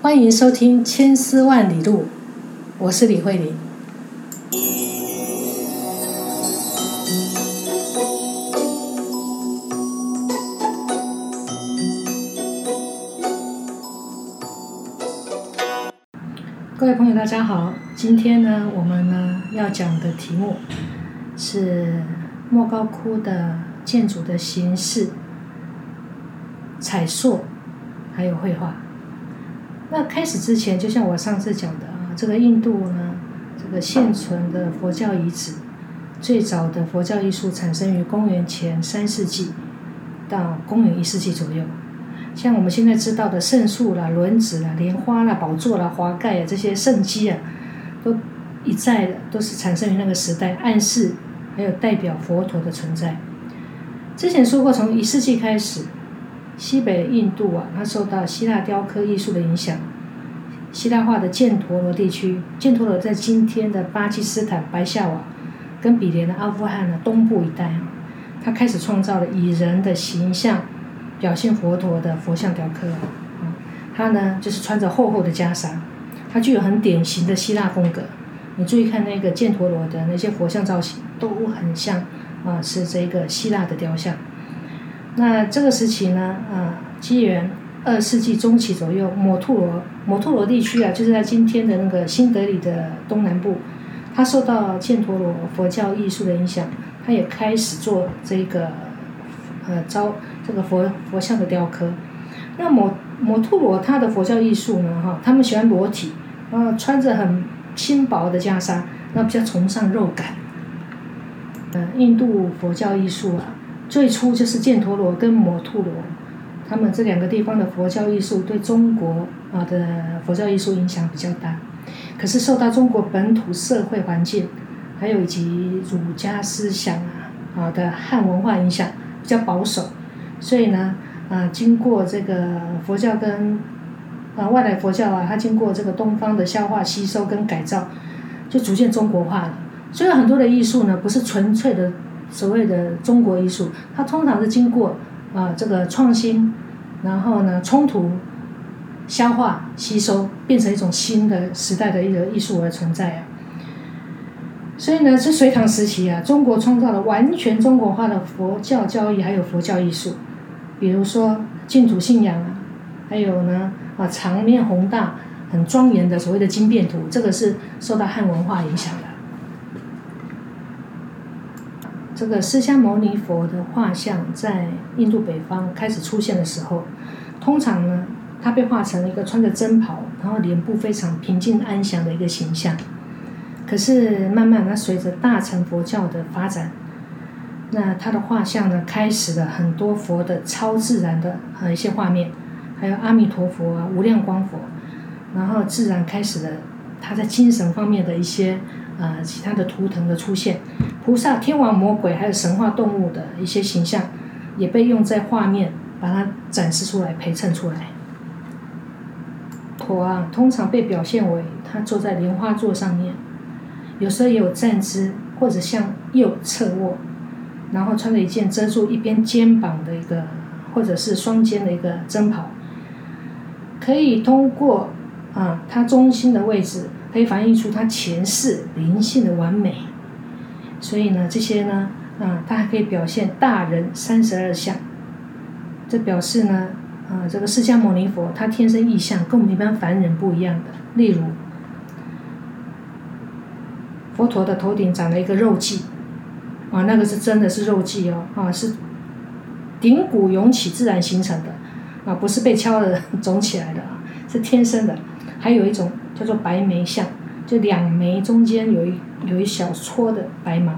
欢迎收听《千丝万里路》，我是李慧玲。各位朋友，大家好。今天呢，我们呢要讲的题目是莫高窟的建筑的形式、彩塑，还有绘画。那开始之前，就像我上次讲的啊，这个印度呢，这个现存的佛教遗址，最早的佛教艺术产生于公元前三世纪到公元一世纪左右。像我们现在知道的圣树啦、轮子啦、莲花啦、宝座啦、华盖啊这些圣迹啊，都一再的都是产生于那个时代，暗示还有代表佛陀的存在。之前说过，从一世纪开始，西北印度啊，它受到希腊雕刻艺术的影响，希腊化的犍陀罗地区，犍陀罗在今天的巴基斯坦白夏瓦跟比连的阿富汗的东部一带啊，它开始创造了以人的形象。表现佛陀的佛像雕刻啊，它呢就是穿着厚厚的袈裟，它具有很典型的希腊风格。你注意看那个犍陀罗的那些佛像造型，都很像啊，是这个希腊的雕像。那这个时期呢，啊，纪元二世纪中期左右，摩吐罗摩吐罗地区啊，就是在今天的那个新德里的东南部，它受到犍陀罗佛教艺术的影响，它也开始做这个呃招。这个佛佛像的雕刻，那摩摩吐罗他的佛教艺术呢？哈，他们喜欢裸体，啊，穿着很轻薄的袈裟，那比较崇尚肉感。呃，印度佛教艺术啊，最初就是犍陀罗跟摩吐罗，他们这两个地方的佛教艺术对中国啊的佛教艺术影响比较大，可是受到中国本土社会环境，还有以及儒家思想啊啊的汉文化影响，比较保守。所以呢，啊，经过这个佛教跟啊外来佛教啊，它经过这个东方的消化吸收跟改造，就逐渐中国化了。所以很多的艺术呢，不是纯粹的所谓的中国艺术，它通常是经过啊这个创新，然后呢冲突、消化吸收，变成一种新的时代的一个艺术而存在啊。所以呢，是隋唐时期啊，中国创造了完全中国化的佛教教义，还有佛教艺术。比如说净土信仰啊，还有呢啊场面宏大、很庄严的所谓的经变图，这个是受到汉文化影响的。这个释迦牟尼佛的画像在印度北方开始出现的时候，通常呢，它被画成了一个穿着僧袍，然后脸部非常平静安详的一个形象。可是慢慢，它随着大乘佛教的发展。那他的画像呢，开始了很多佛的超自然的呃一些画面，还有阿弥陀佛啊、无量光佛，然后自然开始了他在精神方面的一些呃其他的图腾的出现，菩萨、天王、魔鬼，还有神话动物的一些形象，也被用在画面，把它展示出来、陪衬出来。佛啊，通常被表现为他坐在莲花座上面，有时候也有站姿，或者向右侧卧。然后穿着一件遮住一边肩膀的一个，或者是双肩的一个僧袍，可以通过啊，它中心的位置可以反映出他前世灵性的完美。所以呢，这些呢，啊，它还可以表现大人三十二相。这表示呢，啊，这个释迦牟尼佛他天生异象，跟我们一般凡人不一样的。例如，佛陀的头顶长了一个肉髻。啊，那个是真的是肉髻哦，啊是顶骨涌起自然形成的，啊不是被敲的 肿起来的啊，是天生的。还有一种叫做白眉相，就两眉中间有一有一小撮的白毛，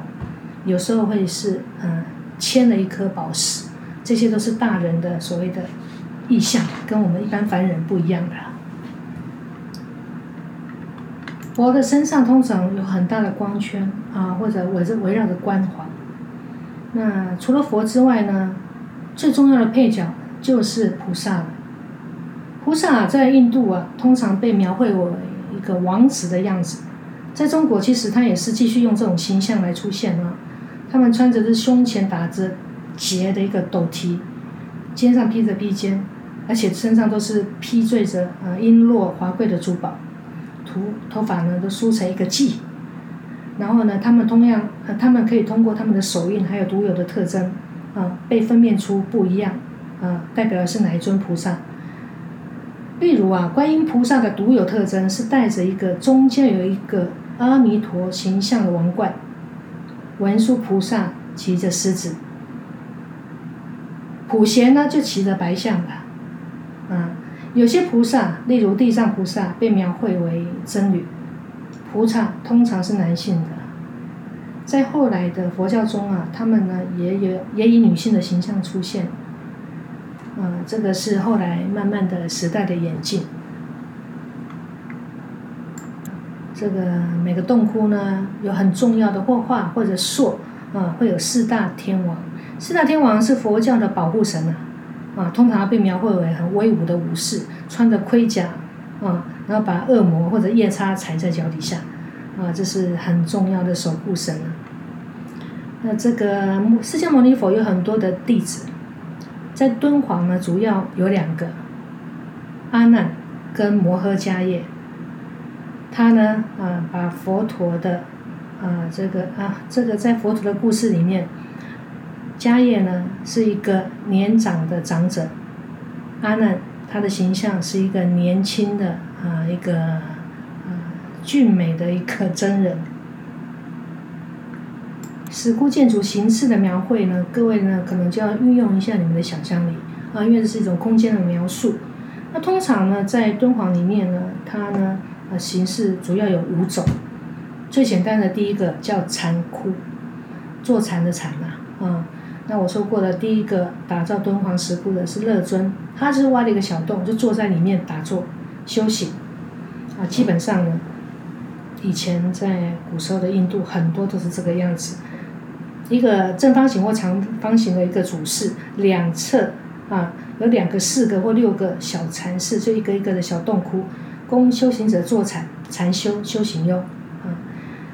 有时候会是嗯嵌了一颗宝石，这些都是大人的所谓的意象，跟我们一般凡人不一样的。佛的身上通常有很大的光圈啊，或者围着围绕着光环。那除了佛之外呢，最重要的配角就是菩萨了。菩萨在印度啊，通常被描绘为一个王子的样子。在中国，其实他也是继续用这种形象来出现啊。他们穿着是胸前打着结的一个斗提，肩上披着披肩，而且身上都是披缀着呃璎珞华贵的珠宝，头头发呢都梳成一个髻，然后呢，他们同样，他们可以通过他们的手印还有独有的特征，啊，被分辨出不一样，啊，代表的是哪一尊菩萨。例如啊，观音菩萨的独有特征是带着一个中间有一个阿弥陀形象的王冠，文殊菩萨骑着狮子，普贤呢就骑着白象吧，啊，有些菩萨，例如地藏菩萨被描绘为僧侣，菩萨通常是男性的，在后来的佛教中啊，他们呢也有也以女性的形象出现。嗯，这个是后来慢慢的时代的演进。这个每个洞窟呢，有很重要的或画或者塑，啊，会有四大天王。四大天王是佛教的保护神啊，啊，通常被描绘为很威武的武士，穿着盔甲，啊，然后把恶魔或者夜叉踩在脚底下，啊，这是很重要的守护神啊。那这个释迦牟尼佛有很多的弟子。在敦煌呢，主要有两个，阿难跟摩诃迦叶。他呢，啊，把佛陀的，啊，这个啊，这个在佛陀的故事里面，迦叶呢是一个年长的长者，阿难他的形象是一个年轻的啊一个啊俊美的一个真人。石窟建筑形式的描绘呢，各位呢可能就要运用一下你们的想象力啊，因为这是一种空间的描述。那通常呢，在敦煌里面呢，它呢呃形式主要有五种。最简单的第一个叫禅窟，坐禅的禅嘛啊。那我说过的第一个打造敦煌石窟的是乐尊，他是挖了一个小洞，就坐在里面打坐休息啊。基本上呢，以前在古时候的印度很多都是这个样子。一个正方形或长方形的一个主室，两侧啊有两个、四个或六个小禅室，就一个一个的小洞窟，供修行者坐禅禅修修行用啊。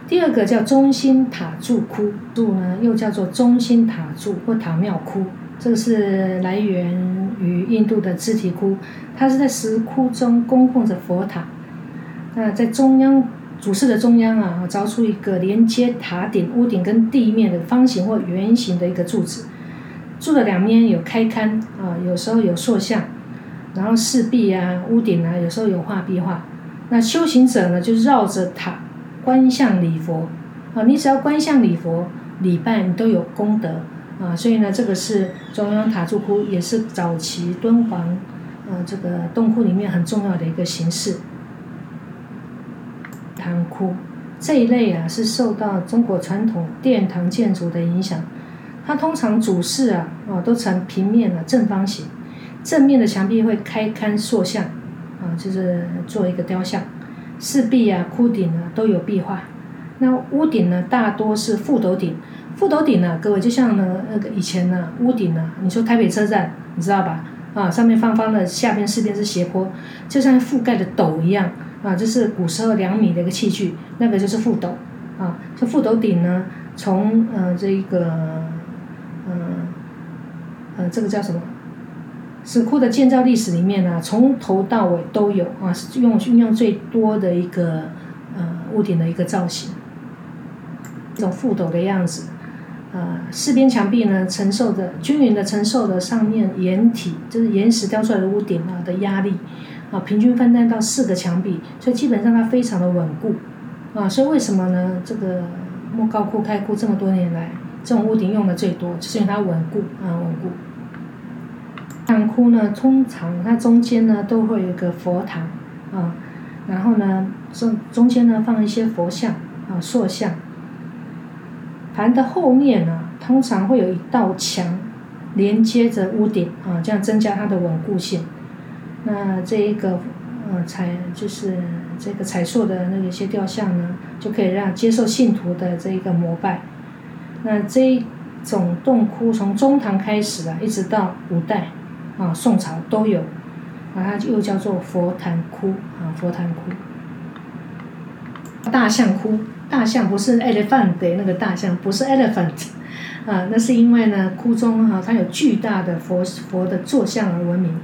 第二个叫中心塔柱窟，柱呢又叫做中心塔柱或塔庙窟，这个是来源于印度的支提窟，它是在石窟中供奉着佛塔，那在中央。主室的中央啊，凿出一个连接塔顶、屋顶跟地面的方形或圆形的一个柱子，柱的两边有开龛啊，有时候有塑像，然后四壁啊、屋顶啊，有时候有画壁画。那修行者呢，就绕着塔观向礼佛啊，你只要观向礼佛、礼拜，你都有功德啊。所以呢，这个是中央塔柱窟，也是早期敦煌呃这个洞窟里面很重要的一个形式。堂窟这一类啊，是受到中国传统殿堂建筑的影响。它通常主室啊，哦，都呈平面的正方形，正面的墙壁会开龛塑像，啊，就是做一个雕像。四壁啊、窟顶啊都有壁画。那屋顶呢，大多是覆斗顶。覆斗顶呢，各位就像呢那个以前呢屋顶呢，你说台北车站，你知道吧？啊，上面方方的，下边四边是斜坡，就像覆盖的斗一样。啊，这是古时候两米的一个器具，那个就是覆斗，啊，这覆斗顶呢，从呃这一个，呃，呃这个叫什么？石窟的建造历史里面呢，从头到尾都有啊，是用运用最多的一个呃屋顶的一个造型，这种覆斗的样子，呃四边墙壁呢承受着均匀的承受着上面岩体，就是岩石雕出来的屋顶啊的压力。啊，平均分担到四个墙壁，所以基本上它非常的稳固，啊，所以为什么呢？这个莫高窟开窟这么多年来，这种屋顶用的最多，就是因为它稳固啊，稳固。堂窟呢，通常它中间呢都会有个佛堂啊，然后呢中中间呢放一些佛像啊塑像，盘的后面呢通常会有一道墙连接着屋顶啊，这样增加它的稳固性。那这一个，呃，彩就是这个彩塑的那一些雕像呢，就可以让接受信徒的这一个膜拜。那这一种洞窟从中唐开始啊，一直到五代啊，宋朝都有，啊，它又叫做佛坛窟啊，佛坛窟。大象窟，大象不是 elephant 的那个大象，不是 elephant，啊，那是因为呢，窟中哈它有巨大的佛佛的坐像而闻名。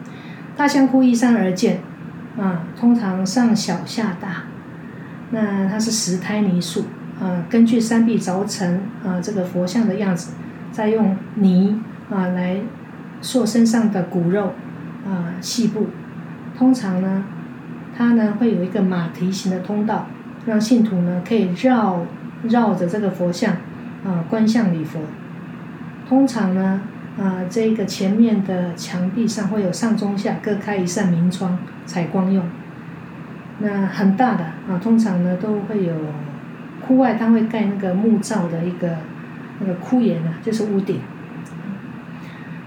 大象窟依山而建，啊，通常上小下大。那它是石胎泥塑，啊，根据山壁凿成啊这个佛像的样子，再用泥啊来塑身上的骨肉啊细部。通常呢，它呢会有一个马蹄形的通道，让信徒呢可以绕绕着这个佛像啊观向礼佛。通常呢，啊这个前面的墙壁上会有上中下各开一扇明窗采光用。那很大的啊，通常呢都会有窟外，它会盖那个木造的一个那个窟檐啊，就是屋顶。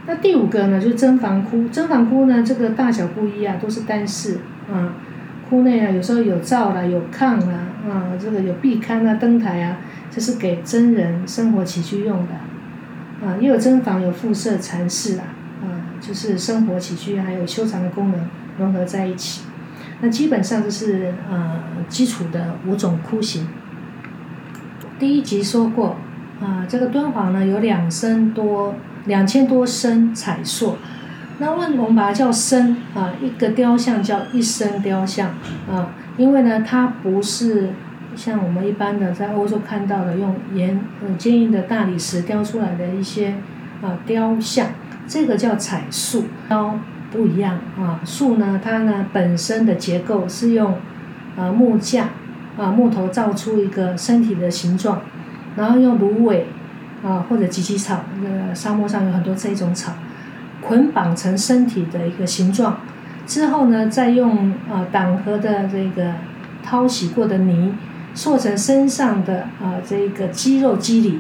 那第五个呢，就是真房窟。真房窟呢，这个大小不一啊，都是单室啊。窟内啊，有时候有灶啦，有炕啦，啊，这个有壁龛啊、灯台啊，这是给真人生活起居用的。啊，也有真房，有附设禅室啊，啊，就是生活起居还有修禅的功能融合在一起。那基本上就是呃基础的五种窟形。第一集说过，啊这个敦煌呢有两升多两千多身彩塑，那为什么我们把它叫身啊？一个雕像叫一身雕像啊，因为呢它不是像我们一般的在欧洲看到的用岩很坚硬的大理石雕出来的一些啊雕像，这个叫彩塑雕。不一样啊，树呢，它呢本身的结构是用啊木架啊木头造出一个身体的形状，然后用芦苇啊或者芨芨草，那个沙漠上有很多这种草，捆绑成身体的一个形状，之后呢再用啊党和的这个淘洗过的泥塑成身上的啊这个肌肉肌理，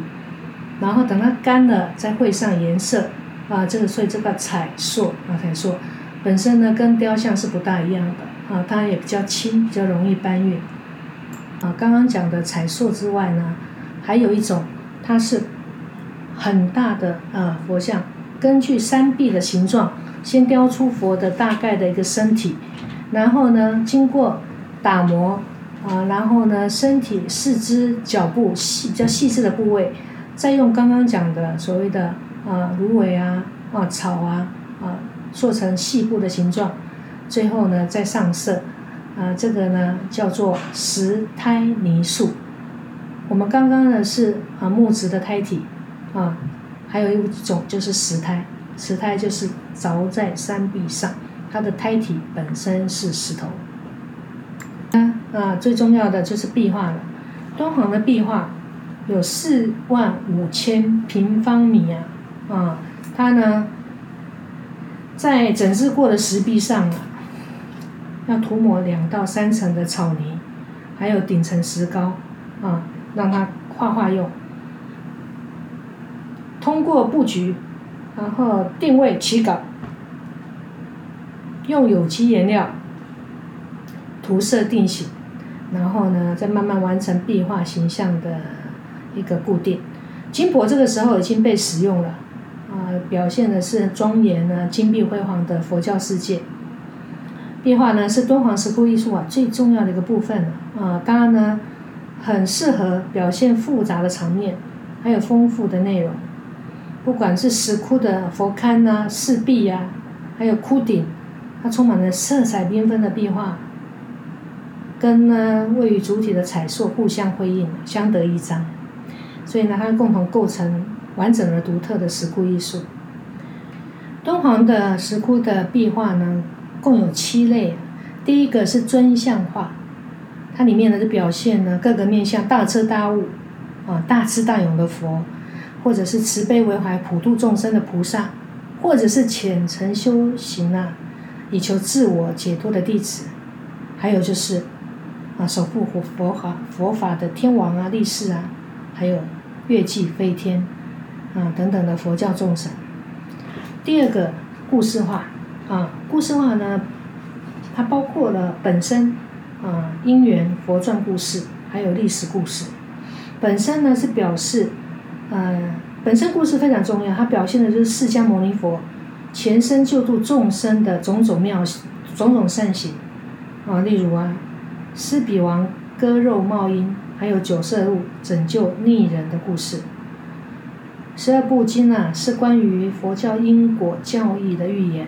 然后等它干了再绘上颜色。啊，这个所以这个彩塑啊，彩塑本身呢跟雕像是不大一样的啊，它也比较轻，比较容易搬运。啊，刚刚讲的彩塑之外呢，还有一种，它是很大的啊佛像，根据山壁的形状，先雕出佛的大概的一个身体，然后呢经过打磨啊，然后呢身体四肢脚部细比较细致的部位，再用刚刚讲的所谓的。啊，芦苇啊，啊草啊，啊做成细部的形状，最后呢再上色，啊这个呢叫做石胎泥塑。我们刚刚呢是啊木质的胎体，啊还有一种就是石胎，石胎就是凿在山壁上，它的胎体本身是石头。啊最重要的就是壁画了，敦煌的壁画有四万五千平方米啊。啊，它呢，在整治过的石壁上啊，要涂抹两到三层的草泥，还有顶层石膏，啊，让它画画用。通过布局，然后定位起稿，用有机颜料涂色定型，然后呢，再慢慢完成壁画形象的一个固定。金箔这个时候已经被使用了。啊，表现的是庄严呢、金碧辉煌的佛教世界。壁画呢是敦煌石窟艺术啊最重要的一个部分啊，当然呢，很适合表现复杂的场面，还有丰富的内容。不管是石窟的佛龛呐、石壁呀，还有窟顶，它充满了色彩缤纷的壁画，跟呢位于主体的彩塑互相辉映，相得益彰。所以呢，它共同构成。完整而独特的石窟艺术。敦煌的石窟的壁画呢，共有七类。第一个是尊像画，它里面呢就表现呢各个面向大彻大悟啊、大智大勇的佛，或者是慈悲为怀、普度众生的菩萨，或者是虔诚修行啊，以求自我解脱的弟子，还有就是啊守护佛佛法佛法的天王啊、力士啊，还有月季飞天。啊，等等的佛教众神。第二个故事化啊，故事化呢，它包括了本身啊因缘佛传故事，还有历史故事。本身呢是表示，呃，本身故事非常重要，它表现的就是释迦牟尼佛前生救度众生的种种妙种种善行啊，例如啊，施比王割肉冒阴，还有九色鹿拯救逆人的故事。十二部经啊，是关于佛教因果教义的预言。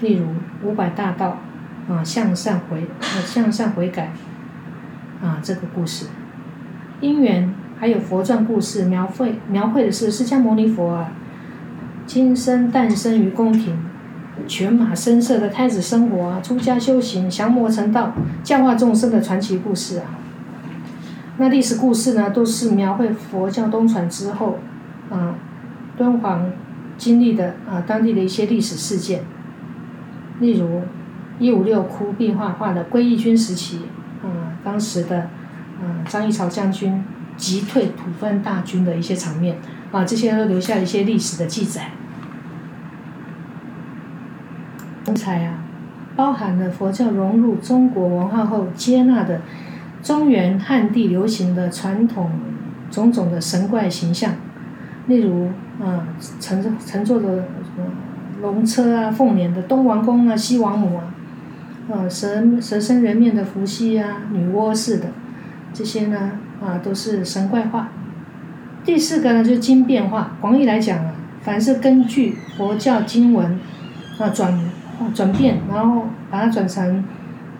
例如五百大道啊，向善回啊向善悔改啊这个故事，因缘还有佛传故事描绘描绘的是释迦牟尼佛啊，今生诞生于宫廷，犬马声色的太子生活，出家修行降魔成道，教化众生的传奇故事啊。那历史故事呢，都是描绘佛教东传之后，啊，敦煌经历的啊当地的一些历史事件。例如，一五六窟壁画画的归义军时期，啊，当时的，啊张议潮将军击退吐蕃大军的一些场面，啊，这些都留下了一些历史的记载。文采啊，包含了佛教融入中国文化后接纳的。中原汉地流行的传统种种的神怪形象，例如啊乘着乘坐的龙车啊，凤辇的东王公啊，西王母啊，啊蛇蛇身人面的伏羲啊，女娲似的，这些呢啊都是神怪化。第四个呢就是经变化，广义来讲啊，凡是根据佛教经文啊转转变，然后把它转成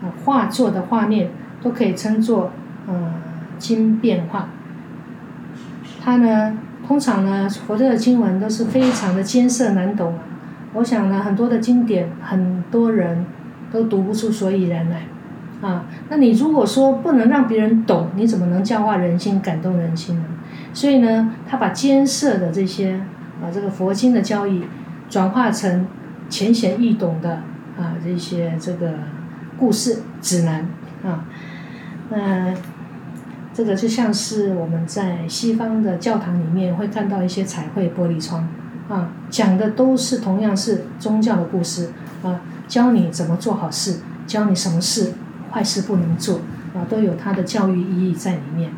啊画作的画面。都可以称作，呃，经变化。它呢，通常呢，佛教的经文都是非常的艰涩难懂。我想呢，很多的经典，很多人都读不出所以然来。啊，那你如果说不能让别人懂，你怎么能教化人心、感动人心呢？所以呢，他把艰涩的这些啊，这个佛经的教义，转化成浅显易懂的啊，这些这个故事指南啊。那这个就像是我们在西方的教堂里面会看到一些彩绘玻璃窗，啊，讲的都是同样是宗教的故事，啊，教你怎么做好事，教你什么事坏事不能做，啊，都有它的教育意义在里面。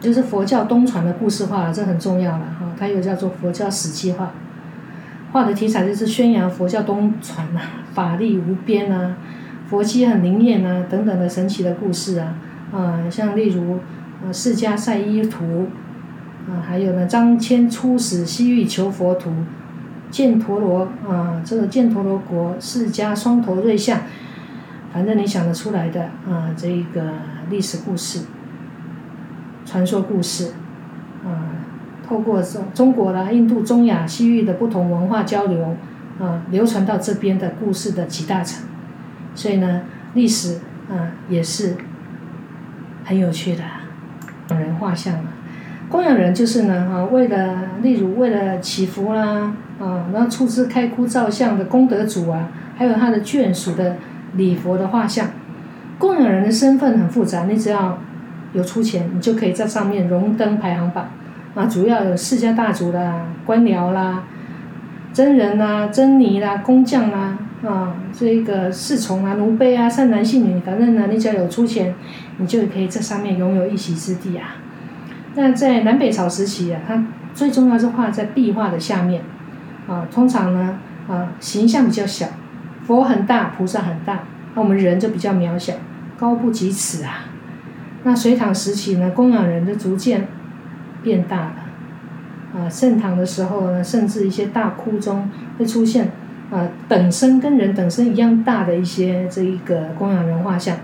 就是佛教东传的故事画，这很重要了哈，它又叫做佛教史记画，画的题材就是宣扬佛教东传呐，法力无边啊。佛迹很灵验啊，等等的神奇的故事啊，啊，像例如，呃，释迦赛衣图，啊，还有呢，张骞出使西域求佛图，犍陀罗啊，这个犍陀罗国释迦双头瑞像，反正你想得出来的啊，这一个历史故事、传说故事，啊，透过中中国啦、印度、中亚、西域的不同文化交流，啊，流传到这边的故事的集大成。所以呢，历史啊也是很有趣的。供人画像啊，供养人就是呢啊，为了例如为了祈福啦啊，然后出资开窟造像的功德主啊，还有他的眷属的礼佛的画像。供养人的身份很复杂，你只要有出钱，你就可以在上面荣登排行榜啊。主要有世家大族啦、官僚啦、真人啦、真尼啦、工匠啦。啊，这个侍从啊、奴婢啊、善男信女，反正呢，你只要有出钱，你就可以在上面拥有一席之地啊。那在南北朝时期啊，它最重要是画在壁画的下面，啊，通常呢，啊，形象比较小，佛很大，菩萨很大，那我们人就比较渺小，高不及此啊。那隋唐时期呢，供养人就逐渐变大了，啊，盛唐的时候呢，甚至一些大窟中会出现。啊，等身跟人等身一样大的一些这一个供养人画像。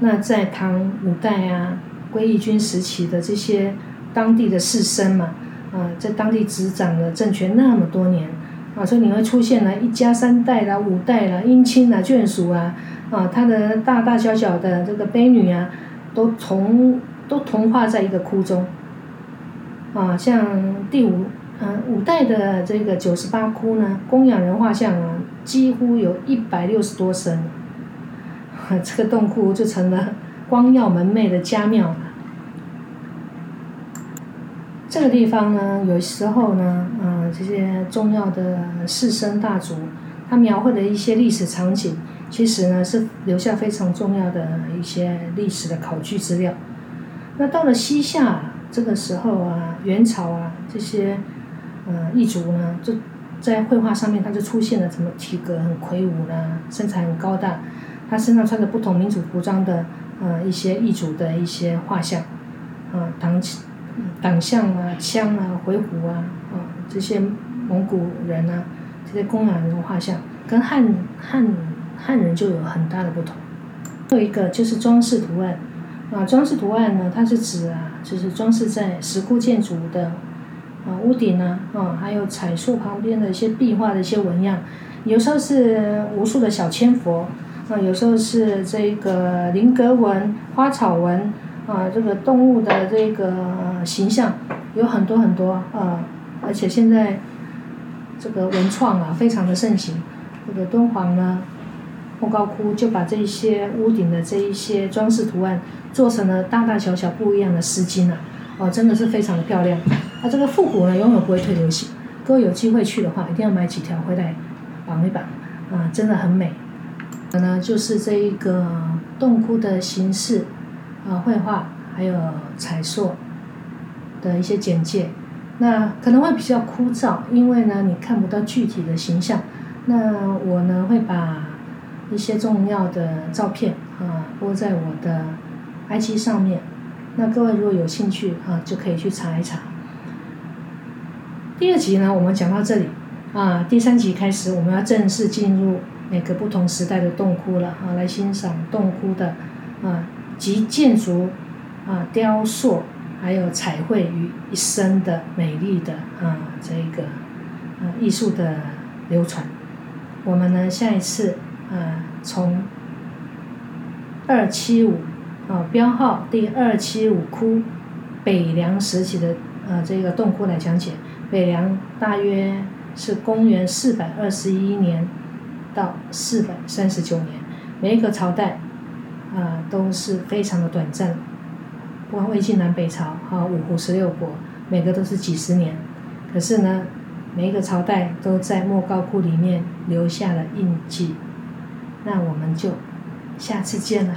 那在唐五代啊，归义军时期的这些当地的士绅嘛，啊，在当地执掌了政权那么多年，啊，所以你会出现了一家三代啦、五代啦、姻亲啊、眷属啊，啊，他的大大小小的这个婢女啊，都同都同化在一个窟中，啊，像第五。嗯，五代的这个九十八窟呢，供养人画像啊，几乎有一百六十多身，这个洞窟就成了光耀门楣的家庙了。这个地方呢，有时候呢，嗯，这些重要的士绅大族，他描绘的一些历史场景，其实呢是留下非常重要的一些历史的考据资料。那到了西夏这个时候啊，元朝啊这些。呃，异族呢，就在绘画上面，他就出现了什么体格很魁梧啦，身材很高大，他身上穿着不同民族服装的呃一些异族的一些画像，啊，党党项啊，枪啊，回鹘啊，啊这些蒙古人啊，这些公羊人画像，跟汉汉汉人就有很大的不同。还有一个就是装饰图案，啊，装饰图案呢，它是指啊，就是装饰在石窟建筑的啊屋顶呢，啊，还有彩塑旁边的一些壁画的一些纹样，有时候是无数的小千佛，啊，有时候是这个菱格纹、花草纹，啊，这个动物的这个形象有很多很多啊，而且现在这个文创啊非常的盛行，这个敦煌呢。莫高窟就把这些屋顶的这一些装饰图案做成了大大小小不一样的丝巾啊，哦，真的是非常的漂亮。那这个复古呢，永远不会退流行。各位有机会去的话，一定要买几条回来绑一绑，啊，真的很美。呢，就是这一个洞窟的形式，啊，绘画还有彩塑的一些简介。那可能会比较枯燥，因为呢，你看不到具体的形象。那我呢，会把。一些重要的照片啊，播在我的 IG 上面。那各位如果有兴趣啊，就可以去查一查。第二集呢，我们讲到这里啊，第三集开始我们要正式进入每个不同时代的洞窟了啊，来欣赏洞窟的啊集建筑啊雕塑还有彩绘于一身的美丽的啊这个啊艺术的流传。我们呢，下一次。啊，从二七五啊标号第二七五窟北凉时期的呃这个洞窟来讲解，北凉大约是公元四百二十一年到四百三十九年，每一个朝代啊都是非常的短暂，不管魏晋南北朝啊五胡十六国，每个都是几十年，可是呢，每一个朝代都在莫高窟里面留下了印记。那我们就下次见了。